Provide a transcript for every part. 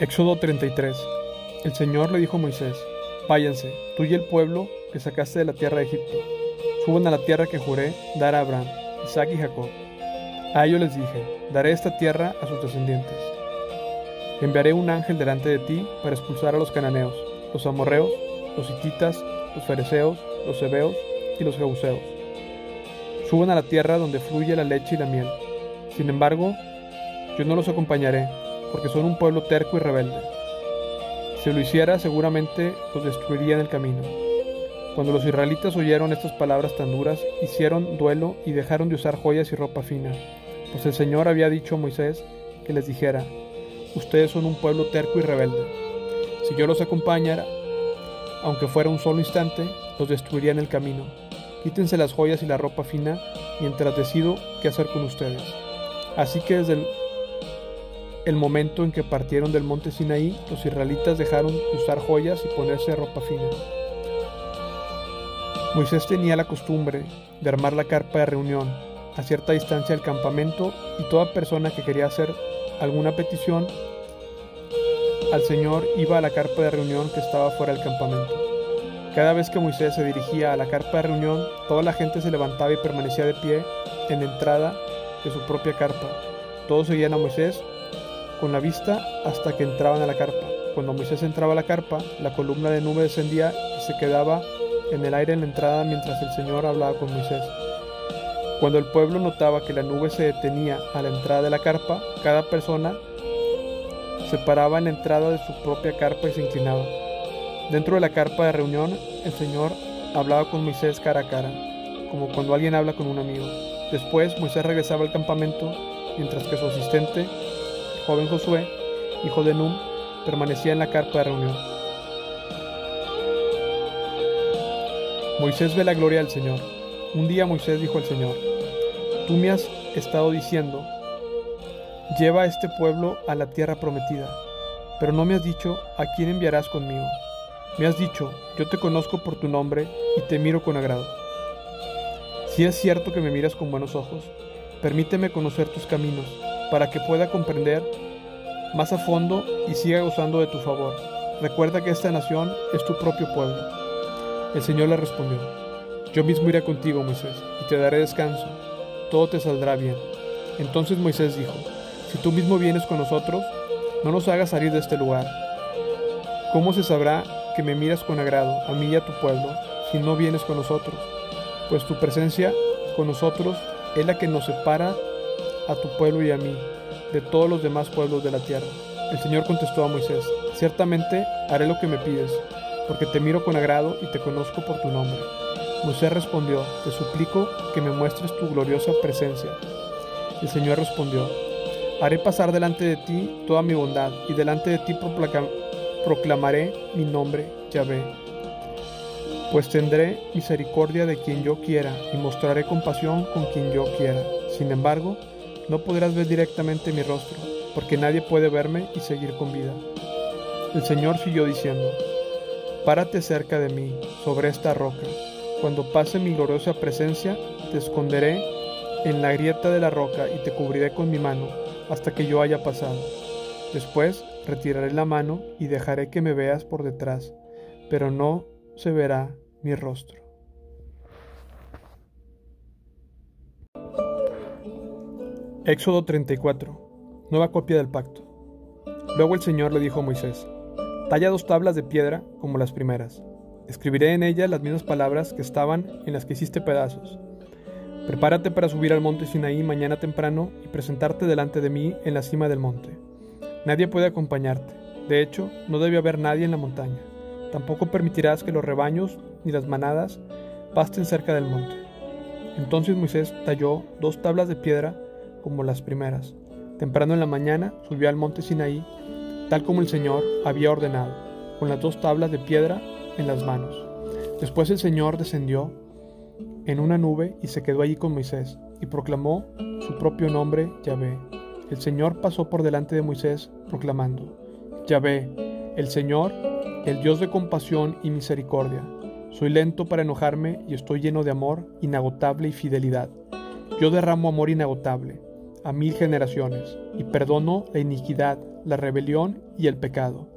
Éxodo 33 El Señor le dijo a Moisés, Váyanse, tú y el pueblo que sacaste de la tierra de Egipto, suban a la tierra que juré dar a Abraham, Isaac y Jacob. A ellos les dije, daré esta tierra a sus descendientes. Enviaré un ángel delante de ti para expulsar a los cananeos, los amorreos, los hititas, los fereceos, los hebeos y los jebuseos. Suban a la tierra donde fluye la leche y la miel. Sin embargo, yo no los acompañaré, porque son un pueblo terco y rebelde. Si lo hiciera, seguramente los destruiría en el camino. Cuando los israelitas oyeron estas palabras tan duras, hicieron duelo y dejaron de usar joyas y ropa fina, pues el Señor había dicho a Moisés que les dijera, ustedes son un pueblo terco y rebelde. Si yo los acompañara, aunque fuera un solo instante, los destruiría en el camino. Quítense las joyas y la ropa fina mientras decido qué hacer con ustedes. Así que desde el el momento en que partieron del monte Sinaí, los israelitas dejaron de usar joyas y ponerse ropa fina. Moisés tenía la costumbre de armar la carpa de reunión a cierta distancia del campamento y toda persona que quería hacer alguna petición al Señor iba a la carpa de reunión que estaba fuera del campamento. Cada vez que Moisés se dirigía a la carpa de reunión, toda la gente se levantaba y permanecía de pie en la entrada de su propia carpa. Todos seguían a Moisés con la vista hasta que entraban a la carpa. Cuando Moisés entraba a la carpa, la columna de nube descendía y se quedaba en el aire en la entrada mientras el Señor hablaba con Moisés. Cuando el pueblo notaba que la nube se detenía a la entrada de la carpa, cada persona se paraba en la entrada de su propia carpa y se inclinaba. Dentro de la carpa de reunión, el Señor hablaba con Moisés cara a cara, como cuando alguien habla con un amigo. Después Moisés regresaba al campamento, mientras que su asistente joven Josué, hijo de Num, permanecía en la carpa de reunión. Moisés ve la gloria del Señor. Un día Moisés dijo al Señor, Tú me has estado diciendo, lleva a este pueblo a la tierra prometida, pero no me has dicho a quién enviarás conmigo. Me has dicho, yo te conozco por tu nombre y te miro con agrado. Si es cierto que me miras con buenos ojos, permíteme conocer tus caminos para que pueda comprender más a fondo y siga gozando de tu favor. Recuerda que esta nación es tu propio pueblo. El Señor le respondió, Yo mismo iré contigo, Moisés, y te daré descanso. Todo te saldrá bien. Entonces Moisés dijo, Si tú mismo vienes con nosotros, no nos hagas salir de este lugar. ¿Cómo se sabrá que me miras con agrado, a mí y a tu pueblo, si no vienes con nosotros? Pues tu presencia con nosotros es la que nos separa a tu pueblo y a mí, de todos los demás pueblos de la tierra. El Señor contestó a Moisés, ciertamente haré lo que me pides, porque te miro con agrado y te conozco por tu nombre. Moisés respondió, te suplico que me muestres tu gloriosa presencia. El Señor respondió, haré pasar delante de ti toda mi bondad, y delante de ti proclamaré mi nombre, Yahvé. Pues tendré misericordia de quien yo quiera, y mostraré compasión con quien yo quiera. Sin embargo, no podrás ver directamente mi rostro, porque nadie puede verme y seguir con vida. El Señor siguió diciendo, Párate cerca de mí, sobre esta roca. Cuando pase mi gloriosa presencia, te esconderé en la grieta de la roca y te cubriré con mi mano hasta que yo haya pasado. Después retiraré la mano y dejaré que me veas por detrás, pero no se verá mi rostro. Éxodo 34. Nueva copia del pacto. Luego el Señor le dijo a Moisés, Talla dos tablas de piedra como las primeras. Escribiré en ellas las mismas palabras que estaban en las que hiciste pedazos. Prepárate para subir al monte Sinaí mañana temprano y presentarte delante de mí en la cima del monte. Nadie puede acompañarte. De hecho, no debe haber nadie en la montaña. Tampoco permitirás que los rebaños ni las manadas pasten cerca del monte. Entonces Moisés talló dos tablas de piedra como las primeras. Temprano en la mañana subió al monte Sinaí, tal como el Señor había ordenado, con las dos tablas de piedra en las manos. Después el Señor descendió en una nube y se quedó allí con Moisés, y proclamó su propio nombre, Yahvé. El Señor pasó por delante de Moisés, proclamando, Yahvé, el Señor, el Dios de compasión y misericordia. Soy lento para enojarme y estoy lleno de amor inagotable y fidelidad. Yo derramo amor inagotable a mil generaciones, y perdono la iniquidad, la rebelión y el pecado.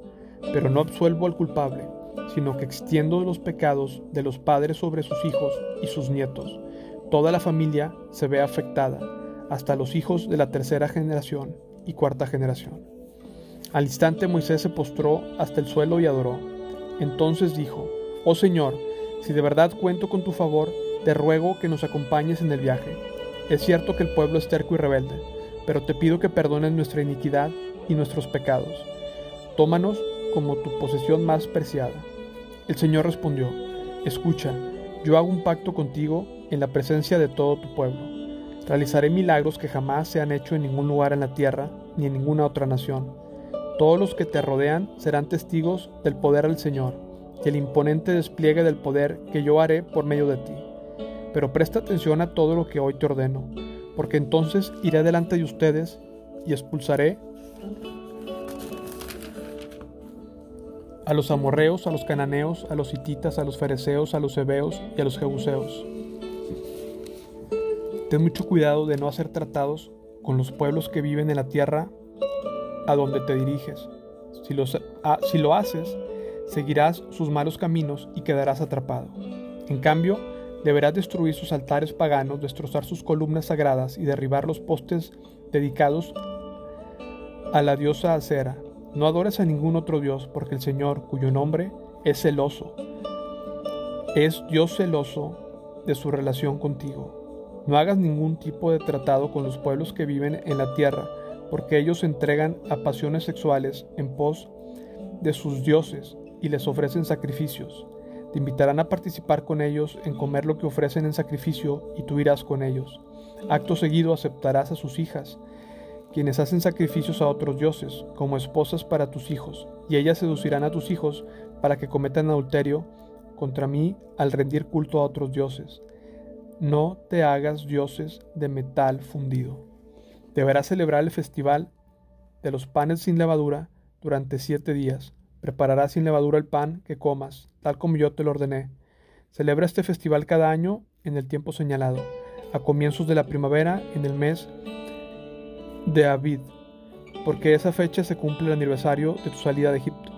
Pero no absuelvo al culpable, sino que extiendo los pecados de los padres sobre sus hijos y sus nietos. Toda la familia se ve afectada, hasta los hijos de la tercera generación y cuarta generación. Al instante Moisés se postró hasta el suelo y adoró. Entonces dijo, Oh Señor, si de verdad cuento con tu favor, te ruego que nos acompañes en el viaje. Es cierto que el pueblo es terco y rebelde, pero te pido que perdones nuestra iniquidad y nuestros pecados. Tómanos como tu posesión más preciada. El Señor respondió, Escucha, yo hago un pacto contigo en la presencia de todo tu pueblo. Realizaré milagros que jamás se han hecho en ningún lugar en la tierra ni en ninguna otra nación. Todos los que te rodean serán testigos del poder del Señor y el imponente despliegue del poder que yo haré por medio de ti. Pero presta atención a todo lo que hoy te ordeno, porque entonces iré delante de ustedes y expulsaré a los amorreos, a los cananeos, a los hititas, a los fereceos, a los hebeos y a los jebuseos. Ten mucho cuidado de no hacer tratados con los pueblos que viven en la tierra a donde te diriges. Si, si lo haces, seguirás sus malos caminos y quedarás atrapado. En cambio, deberás destruir sus altares paganos, destrozar sus columnas sagradas y derribar los postes dedicados a la diosa Acera. No adores a ningún otro dios, porque el Señor, cuyo nombre es celoso, es Dios celoso de su relación contigo. No hagas ningún tipo de tratado con los pueblos que viven en la tierra, porque ellos se entregan a pasiones sexuales en pos de sus dioses y les ofrecen sacrificios. Te invitarán a participar con ellos en comer lo que ofrecen en sacrificio y tú irás con ellos. Acto seguido aceptarás a sus hijas quienes hacen sacrificios a otros dioses, como esposas para tus hijos, y ellas seducirán a tus hijos para que cometan adulterio contra mí al rendir culto a otros dioses. No te hagas dioses de metal fundido. Deberás celebrar el festival de los panes sin levadura durante siete días. Prepararás sin levadura el pan que comas, tal como yo te lo ordené. Celebra este festival cada año en el tiempo señalado, a comienzos de la primavera, en el mes de Abid, porque esa fecha se cumple el aniversario de tu salida de Egipto.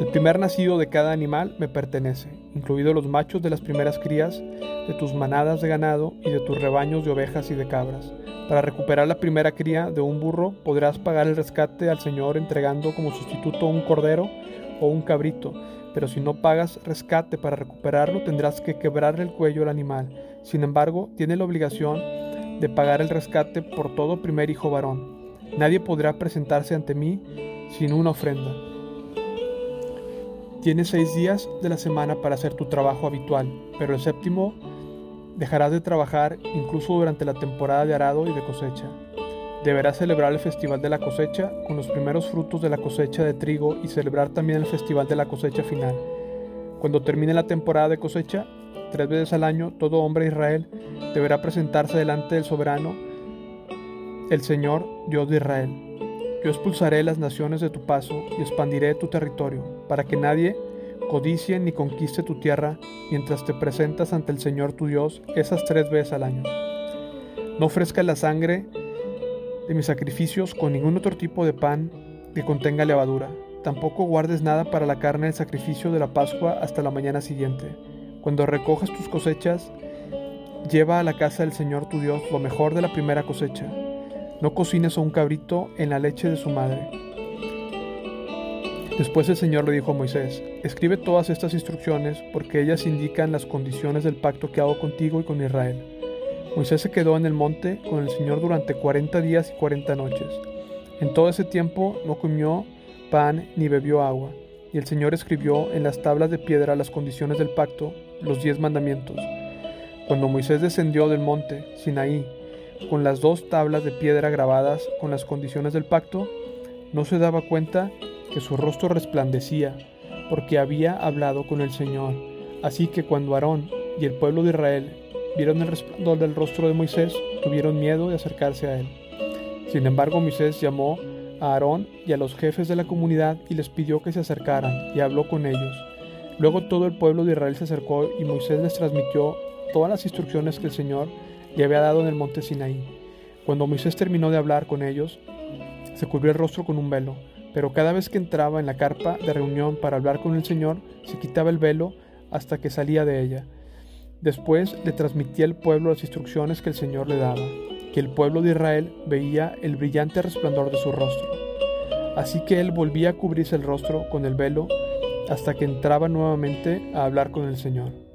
El primer nacido de cada animal me pertenece, incluidos los machos de las primeras crías de tus manadas de ganado y de tus rebaños de ovejas y de cabras. Para recuperar la primera cría de un burro podrás pagar el rescate al Señor entregando como sustituto un cordero o un cabrito, pero si no pagas rescate para recuperarlo tendrás que quebrarle el cuello al animal. Sin embargo, tiene la obligación de pagar el rescate por todo primer hijo varón. Nadie podrá presentarse ante mí sin una ofrenda. Tienes seis días de la semana para hacer tu trabajo habitual, pero el séptimo dejarás de trabajar incluso durante la temporada de arado y de cosecha. Deberás celebrar el festival de la cosecha con los primeros frutos de la cosecha de trigo y celebrar también el festival de la cosecha final. Cuando termine la temporada de cosecha, Tres veces al año todo hombre de Israel deberá presentarse delante del soberano, el Señor, Dios de Israel. Yo expulsaré las naciones de tu paso y expandiré tu territorio, para que nadie codicie ni conquiste tu tierra mientras te presentas ante el Señor tu Dios esas tres veces al año. No ofrezcas la sangre de mis sacrificios con ningún otro tipo de pan que contenga levadura. Tampoco guardes nada para la carne del sacrificio de la Pascua hasta la mañana siguiente cuando recojas tus cosechas, lleva a la casa del Señor tu Dios lo mejor de la primera cosecha. No cocines a un cabrito en la leche de su madre. Después el Señor le dijo a Moisés, escribe todas estas instrucciones porque ellas indican las condiciones del pacto que hago contigo y con Israel. Moisés se quedó en el monte con el Señor durante cuarenta días y cuarenta noches. En todo ese tiempo no comió pan ni bebió agua, y el Señor escribió en las tablas de piedra las condiciones del pacto los diez mandamientos. Cuando Moisés descendió del monte Sinaí con las dos tablas de piedra grabadas con las condiciones del pacto, no se daba cuenta que su rostro resplandecía, porque había hablado con el Señor. Así que cuando Aarón y el pueblo de Israel vieron el resplandor del rostro de Moisés, tuvieron miedo de acercarse a él. Sin embargo, Moisés llamó a Aarón y a los jefes de la comunidad y les pidió que se acercaran y habló con ellos. Luego todo el pueblo de Israel se acercó y Moisés les transmitió todas las instrucciones que el Señor le había dado en el monte Sinaí. Cuando Moisés terminó de hablar con ellos, se cubrió el rostro con un velo, pero cada vez que entraba en la carpa de reunión para hablar con el Señor, se quitaba el velo hasta que salía de ella. Después le transmitía al pueblo las instrucciones que el Señor le daba, que el pueblo de Israel veía el brillante resplandor de su rostro. Así que él volvía a cubrirse el rostro con el velo hasta que entraba nuevamente a hablar con el Señor.